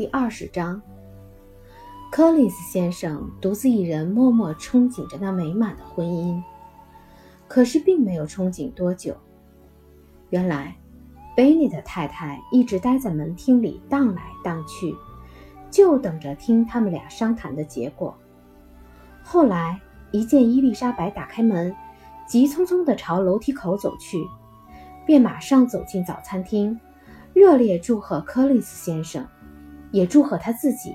第二十章，柯林斯先生独自一人默默憧憬着那美满的婚姻，可是并没有憧憬多久。原来，贝尼的太太一直待在门厅里荡来荡去，就等着听他们俩商谈的结果。后来，一见伊丽莎白打开门，急匆匆地朝楼梯口走去，便马上走进早餐厅，热烈祝贺柯林斯先生。也祝贺他自己，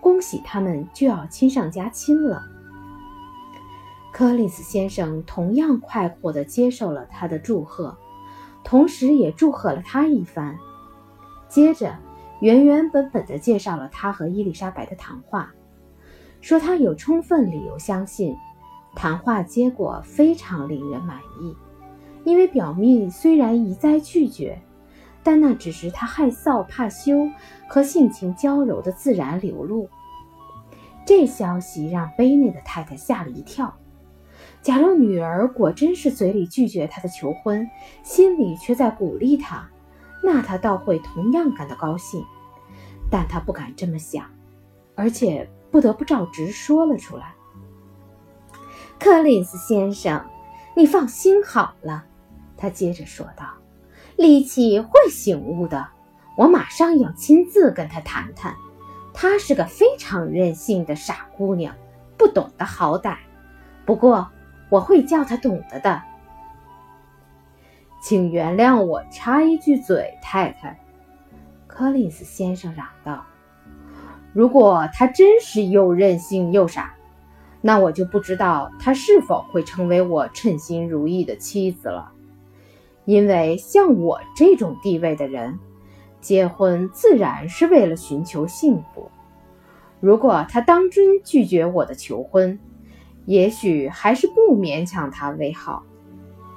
恭喜他们就要亲上加亲了。柯林斯先生同样快活地接受了他的祝贺，同时也祝贺了他一番。接着，原原本本地介绍了他和伊丽莎白的谈话，说他有充分理由相信，谈话结果非常令人满意，因为表蜜虽然一再拒绝。但那只是他害臊怕羞和性情娇柔的自然流露。这消息让贝内的太太吓了一跳。假如女儿果真是嘴里拒绝他的求婚，心里却在鼓励他，那他倒会同样感到高兴。但他不敢这么想，而且不得不照直说了出来。柯林斯先生，你放心好了，他接着说道。力气会醒悟的，我马上要亲自跟她谈谈。她是个非常任性的傻姑娘，不懂得好歹。不过我会叫她懂得的。请原谅我插一句嘴，太太。柯林斯先生嚷道：“如果她真是又任性又傻，那我就不知道她是否会成为我称心如意的妻子了。”因为像我这种地位的人，结婚自然是为了寻求幸福。如果他当真拒绝我的求婚，也许还是不勉强他为好。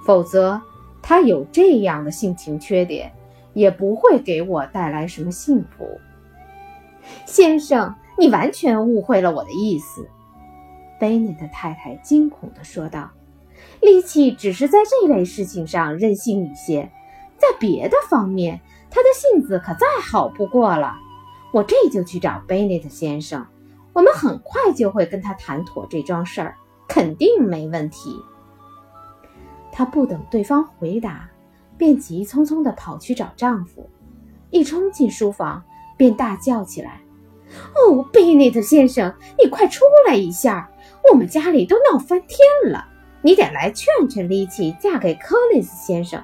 否则，他有这样的性情缺点，也不会给我带来什么幸福。先生，你完全误会了我的意思。”贝尼的太太惊恐地说道。力气只是在这类事情上任性一些，在别的方面，他的性子可再好不过了。我这就去找贝内特先生，我们很快就会跟他谈妥这桩事儿，肯定没问题。她不等对方回答，便急匆匆地跑去找丈夫，一冲进书房便大叫起来：“哦，贝内特先生，你快出来一下！我们家里都闹翻天了。”你得来劝劝丽奇嫁给柯林斯先生，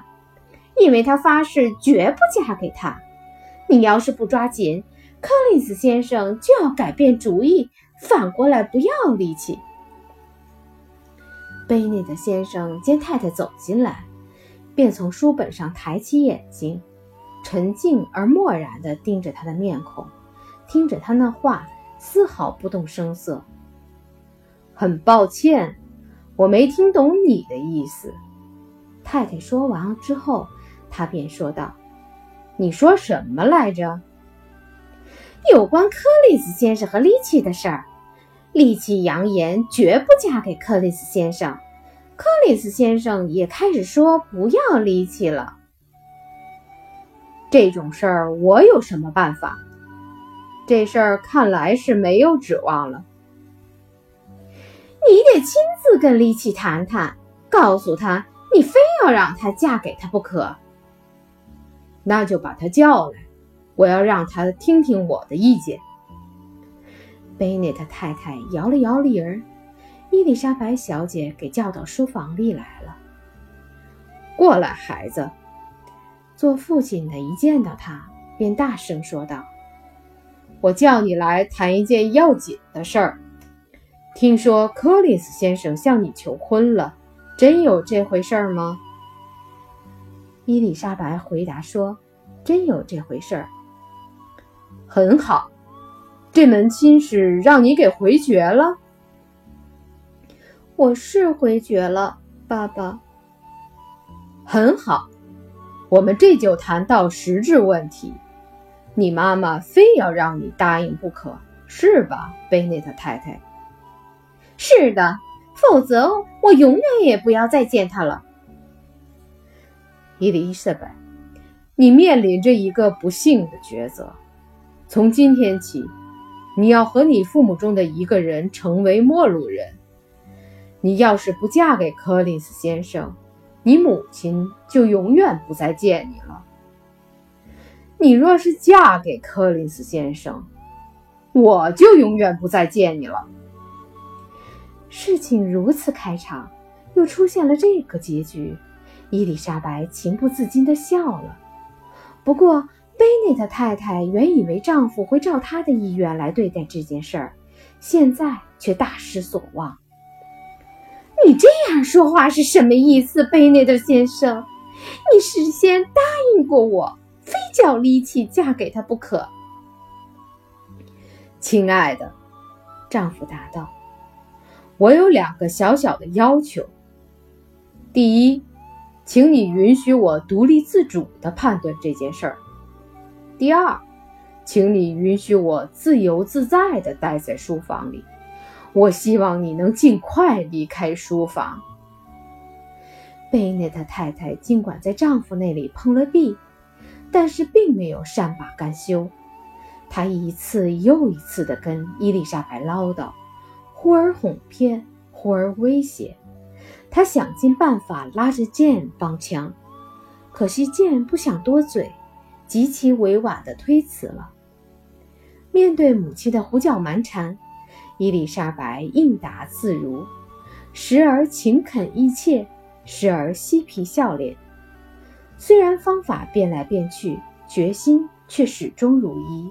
因为他发誓绝不嫁给他。你要是不抓紧，柯林斯先生就要改变主意，反过来不要丽奇。贝内特先生见太太走进来，便从书本上抬起眼睛，沉静而漠然地盯着他的面孔，听着他那话，丝毫不动声色。很抱歉。我没听懂你的意思，太太说完之后，他便说道：“你说什么来着？有关克里斯先生和利奇的事儿。利奇扬言绝不嫁给克里斯先生，克里斯先生也开始说不要利奇了。这种事儿我有什么办法？这事儿看来是没有指望了。”你得亲自跟丽奇谈谈，告诉他你非要让她嫁给他不可。那就把他叫来，我要让他听听我的意见。贝内特太太摇了摇铃儿，伊丽莎白小姐给叫到书房里来了。过来，孩子。做父亲的一见到他，便大声说道：“我叫你来谈一件要紧的事儿。”听说柯里斯先生向你求婚了，真有这回事吗？伊丽莎白回答说：“真有这回事儿。”很好，这门亲事让你给回绝了。我是回绝了，爸爸。很好，我们这就谈到实质问题。你妈妈非要让你答应不可，是吧，贝内特太太？是的，否则我永远也不要再见他了。伊丽莎白，你面临着一个不幸的抉择。从今天起，你要和你父母中的一个人成为陌路人。你要是不嫁给柯林斯先生，你母亲就永远不再见你了。你若是嫁给柯林斯先生，我就永远不再见你了。事情如此开场，又出现了这个结局，伊丽莎白情不自禁地笑了。不过，贝内特太太原以为丈夫会照她的意愿来对待这件事儿，现在却大失所望。你这样说话是什么意思，贝内特先生？你事先答应过我，非叫丽奇嫁给他不可。亲爱的，丈夫答道：“我有两个小小的要求。第一，请你允许我独立自主地判断这件事儿。”第二，请你允许我自由自在地待在书房里。我希望你能尽快离开书房。贝内特太太尽管在丈夫那里碰了壁，但是并没有善罢甘休。她一次又一次地跟伊丽莎白唠叨，忽而哄骗，忽而威胁。他想尽办法拉着剑帮腔，可惜剑不想多嘴。极其委婉地推辞了。面对母亲的胡搅蛮缠，伊丽莎白应答自如，时而勤恳意切，时而嬉皮笑脸。虽然方法变来变去，决心却始终如一。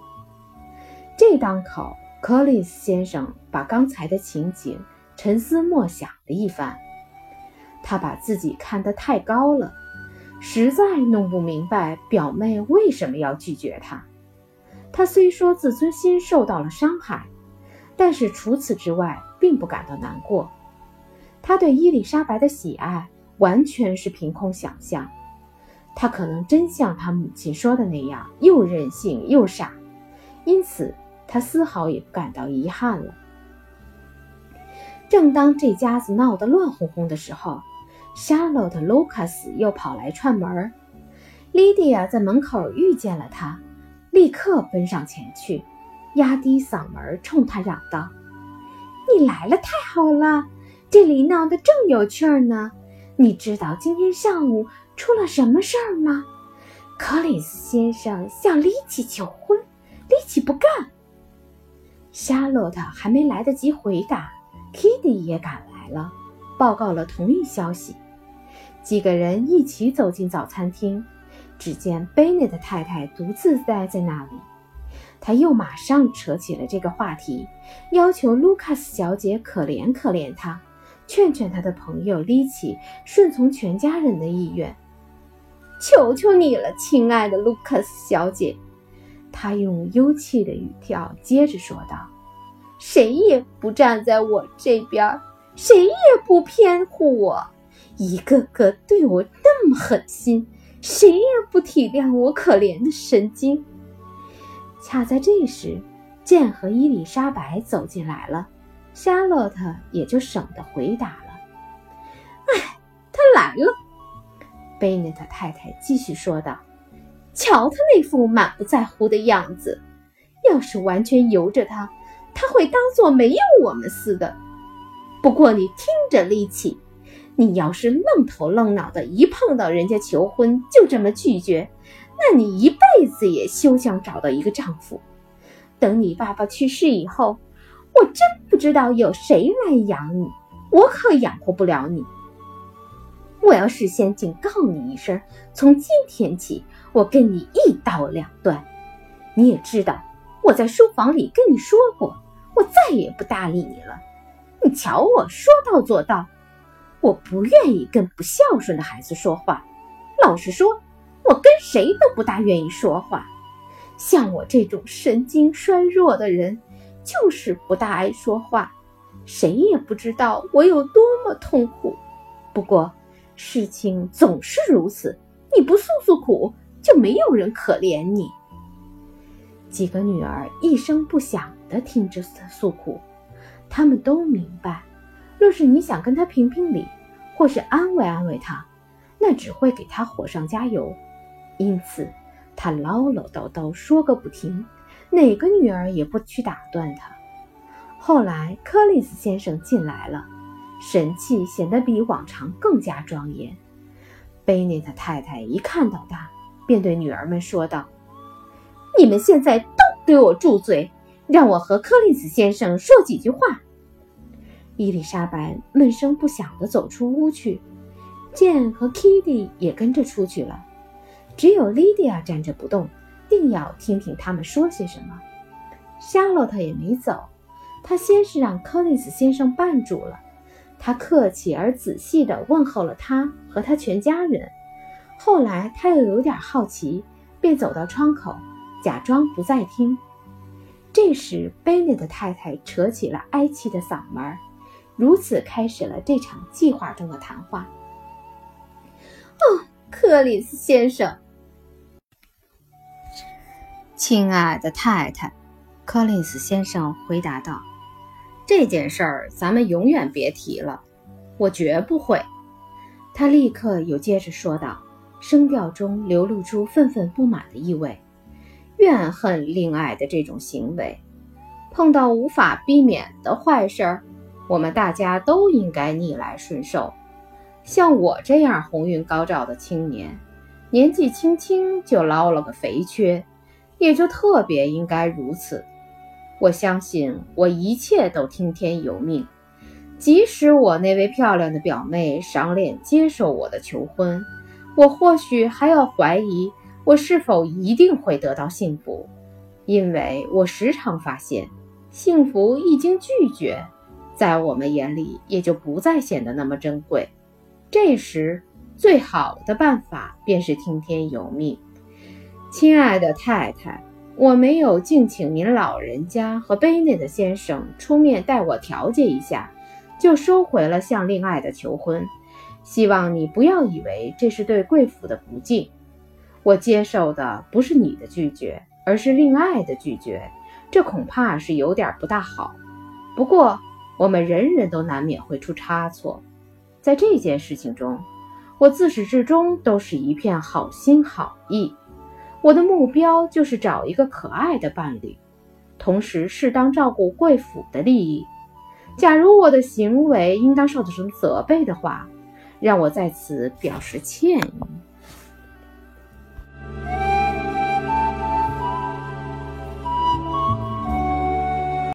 这当口，柯林斯先生把刚才的情景沉思默想了一番，他把自己看得太高了。实在弄不明白表妹为什么要拒绝他。他虽说自尊心受到了伤害，但是除此之外并不感到难过。他对伊丽莎白的喜爱完全是凭空想象。他可能真像他母亲说的那样，又任性又傻，因此他丝毫也不感到遗憾了。正当这家子闹得乱哄哄的时候，夏洛特·卢卡斯又跑来串门，莉迪亚在门口遇见了他，立刻奔上前去，压低嗓门冲他嚷道：“你来了，太好了！这里闹得正有趣呢。你知道今天上午出了什么事儿吗？克里斯先生向莉奇求婚，莉奇不干。”夏洛特还没来得及回答，Kitty 也赶来了，报告了同一消息。几个人一起走进早餐厅，只见贝内特太太独自待在那里。他又马上扯起了这个话题，要求卢卡斯小姐可怜可怜他，劝劝他的朋友丽奇顺从全家人的意愿。求求你了，亲爱的卢卡斯小姐，他用幽气的语调接着说道：“谁也不站在我这边，谁也不偏护我。”一个个对我那么狠心，谁也不体谅我可怜的神经。恰在这时，剑和伊丽莎白走进来了，夏洛特也就省得回答了。哎，他来了，贝内特太太继续说道：“瞧他那副满不在乎的样子，要是完全由着他，他会当做没有我们似的。不过你听着，力气。”你要是愣头愣脑的，一碰到人家求婚就这么拒绝，那你一辈子也休想找到一个丈夫。等你爸爸去世以后，我真不知道有谁来养你，我可养活不了你。我要事先警告你一声，从今天起，我跟你一刀两断。你也知道，我在书房里跟你说过，我再也不搭理你了。你瞧，我说到做到。我不愿意跟不孝顺的孩子说话。老实说，我跟谁都不大愿意说话。像我这种神经衰弱的人，就是不大爱说话。谁也不知道我有多么痛苦。不过，事情总是如此，你不诉诉苦，就没有人可怜你。几个女儿一声不响地听着诉苦，他们都明白。若是你想跟他评评理，或是安慰安慰他，那只会给他火上加油。因此，他唠唠叨叨说个不停，哪个女儿也不去打断他。后来，柯林斯先生进来了，神气显得比往常更加庄严。贝内特太太一看到他，便对女儿们说道：“你们现在都给我住嘴，让我和柯林斯先生说几句话。”伊丽莎白闷声不响地走出屋去，剑和 Kitty 也跟着出去了，只有莉迪亚站着不动，定要听听他们说些什么。夏洛特也没走，他先是让柯林斯先生绊住了。他客气而仔细地问候了他和他全家人，后来他又有点好奇，便走到窗口，假装不在听。这时，贝内的太太扯起了哀戚的嗓门，如此开始了这场计划中的谈话。哦，克里斯先生，亲爱的太太，柯林斯先生回答道。这件事儿咱们永远别提了，我绝不会。他立刻又接着说道，声调中流露出愤愤不满的意味，怨恨令爱的这种行为。碰到无法避免的坏事儿，我们大家都应该逆来顺受。像我这样鸿运高照的青年，年纪轻轻就捞了个肥缺，也就特别应该如此。我相信我一切都听天由命，即使我那位漂亮的表妹赏脸接受我的求婚，我或许还要怀疑我是否一定会得到幸福，因为我时常发现，幸福一经拒绝，在我们眼里也就不再显得那么珍贵。这时，最好的办法便是听天由命，亲爱的太太。我没有敬请您老人家和卑内的先生出面代我调解一下，就收回了向令爱的求婚。希望你不要以为这是对贵府的不敬。我接受的不是你的拒绝，而是令爱的拒绝，这恐怕是有点不大好。不过我们人人都难免会出差错，在这件事情中，我自始至终都是一片好心好意。我的目标就是找一个可爱的伴侣，同时适当照顾贵府的利益。假如我的行为应当受到什么责备的话，让我在此表示歉意。